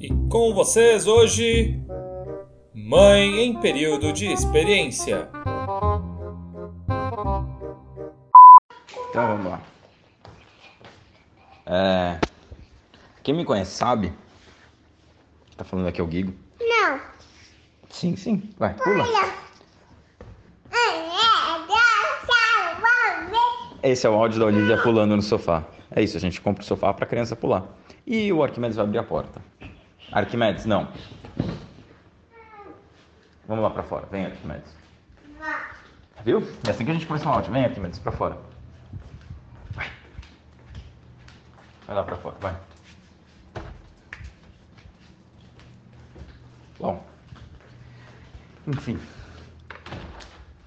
E com vocês hoje, Mãe em período de experiência. Então vamos lá. É... Quem me conhece sabe. Tá falando aqui é o Guigo? Não. Sim, sim. Vai, pula. Esse é o áudio da Olivia pulando no sofá. É isso, a gente compra o sofá pra criança pular. E o Arquimedes vai abrir a porta. Arquimedes, não. Vamos lá pra fora. Vem, Arquimedes. Viu? É assim que a gente começa o áudio. Vem, Arquimedes, pra fora. Vai. Vai lá pra fora, vai. Bom. Enfim.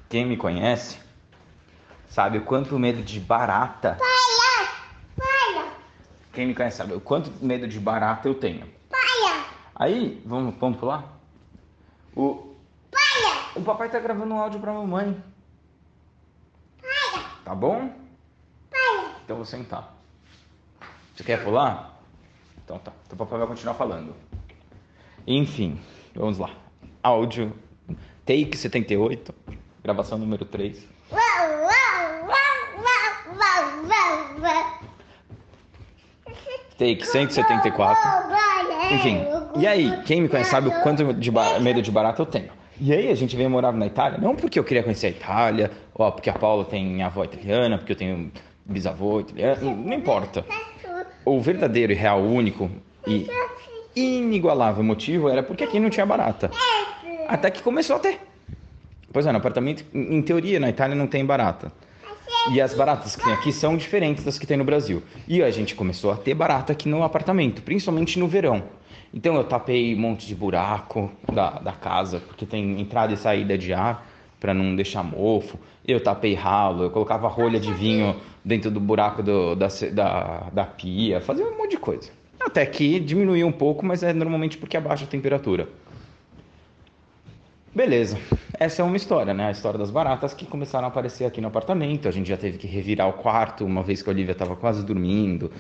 Quem me conhece sabe o quanto medo de barata. Paia! Paia! Quem me conhece sabe o quanto medo de barata eu tenho. Aí, vamos, vamos pular? O, o papai tá gravando um áudio pra mamãe. Tá bom? Então vou sentar. Você quer pular? Então tá. Então o papai vai continuar falando. Enfim, vamos lá. Áudio, take 78, gravação número 3. Uau, uau, uau, uau, uau, uau, uau. Take 174. Enfim, e aí, quem me conhece sabe o quanto de medo de barata eu tenho. E aí, a gente veio morar na Itália, não porque eu queria conhecer a Itália, ou porque a Paula tem avó italiana, porque eu tenho bisavô italiano, não importa. O verdadeiro e real único e inigualável motivo era porque aqui não tinha barata. Até que começou a ter. Pois é, no apartamento, em teoria, na Itália não tem barata. E as baratas que tem aqui são diferentes das que tem no Brasil. E a gente começou a ter barata aqui no apartamento, principalmente no verão. Então eu tapei um monte de buraco da, da casa, porque tem entrada e saída de ar para não deixar mofo. Eu tapei ralo, eu colocava rolha de vinho dentro do buraco do- da, da, da pia, fazia um monte de coisa. Até que diminuiu um pouco, mas é normalmente porque abaixa a temperatura. Beleza. Essa é uma história, né? A história das baratas que começaram a aparecer aqui no apartamento. A gente já teve que revirar o quarto uma vez que a Olivia estava quase dormindo.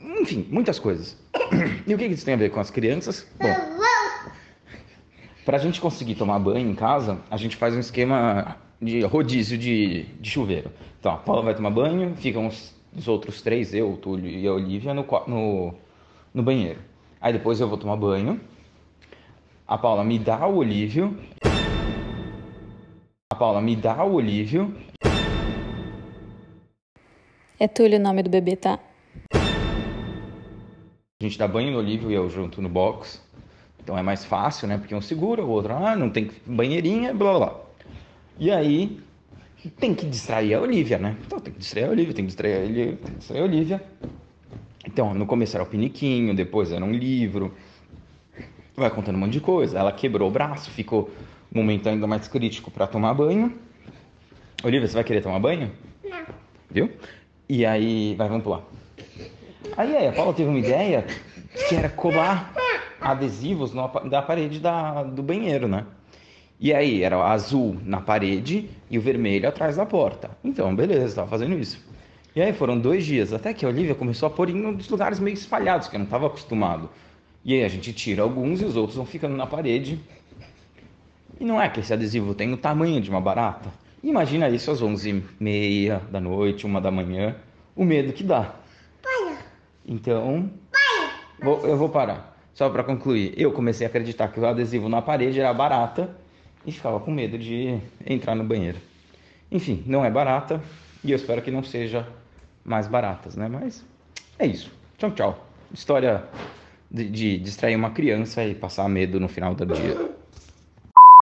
Enfim, muitas coisas. E o que isso tem a ver com as crianças? Bom, para a gente conseguir tomar banho em casa, a gente faz um esquema de rodízio de, de chuveiro. Então, a Paula vai tomar banho, ficam os, os outros três, eu, o Túlio e a Olivia, no, no, no banheiro. Aí depois eu vou tomar banho. A Paula me dá o Olívio. A Paula me dá o Olívio. É Túlio o nome do bebê, tá? A gente dá banho no Olívio e eu junto no box. Então é mais fácil, né? Porque um segura, o outro, ah, não tem banheirinha, blá blá blá. E aí tem que distrair a Olivia, né? Então tem que distrair a Olivia, tem que distrair a Olivia, tem que distrair a Olivia. Então, no começo era o piniquinho, depois era um livro. Vai contando um monte de coisa. Ela quebrou o braço, ficou um momento ainda mais crítico para tomar banho. Olivia, você vai querer tomar banho? Não. Viu? E aí, vai, vamos pular. Aí, a Paula teve uma ideia que era colar adesivos no da parede da, do banheiro, né? E aí, era azul na parede e o vermelho atrás da porta. Então, beleza, tava fazendo isso. E aí foram dois dias, até que a Olivia começou a pôr em uns lugares meio espalhados, que eu não estava acostumado. E aí a gente tira alguns e os outros vão ficando na parede. E não é que esse adesivo tem o tamanho de uma barata. Imagina isso às 11h30 da noite, uma da manhã, o medo que dá. Paia! Então, vou- eu vou parar. Só para concluir, eu comecei a acreditar que o adesivo na parede era barata e ficava com medo de entrar no banheiro. Enfim, não é barata e eu espero que não seja mais baratas, né? Mas é isso. Tchau, tchau. História de, de distrair uma criança e passar medo no final do dia.